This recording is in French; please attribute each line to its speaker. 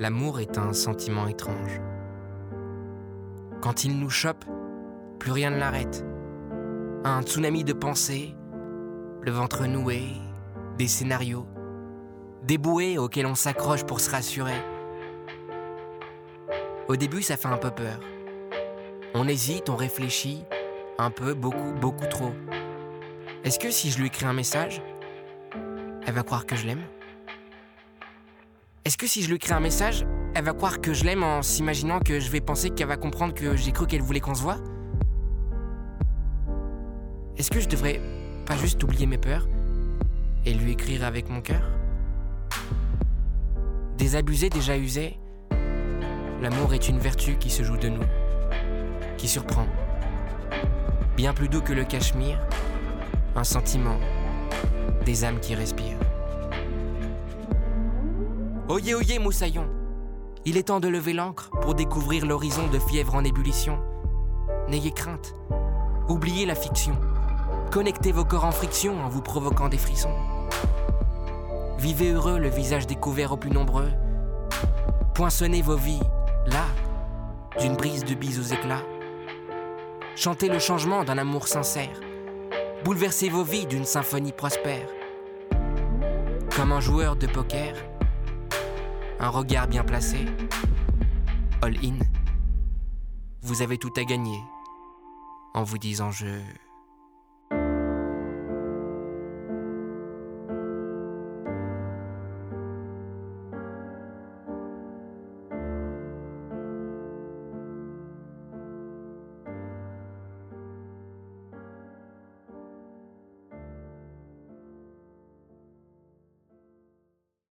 Speaker 1: L'amour est un sentiment étrange. Quand il nous chope, plus rien ne l'arrête. Un tsunami de pensées, le ventre noué, des scénarios, des bouées auxquelles on s'accroche pour se rassurer. Au début, ça fait un peu peur. On hésite, on réfléchit, un peu, beaucoup, beaucoup trop. Est-ce que si je lui écris un message, elle va croire que je l'aime? Est-ce que si je lui écris un message, elle va croire que je l'aime en s'imaginant que je vais penser qu'elle va comprendre que j'ai cru qu'elle voulait qu'on se voit Est-ce que je devrais pas juste oublier mes peurs et lui écrire avec mon cœur? Désabusé, déjà usé, l'amour est une vertu qui se joue de nous, qui surprend. Bien plus doux que le cachemire, un sentiment, des âmes qui respirent. Oyez, oyez, moussaillon Il est temps de lever l'ancre pour découvrir l'horizon de fièvre en ébullition. N'ayez crainte, oubliez la fiction. Connectez vos corps en friction en vous provoquant des frissons. Vivez heureux, le visage découvert au plus nombreux. Poinçonnez vos vies, là, d'une brise de bise aux éclats. Chantez le changement d'un amour sincère. Bouleversez vos vies d'une symphonie prospère. Comme un joueur de poker, un regard bien placé, all in, vous avez tout à gagner. En vous disant je...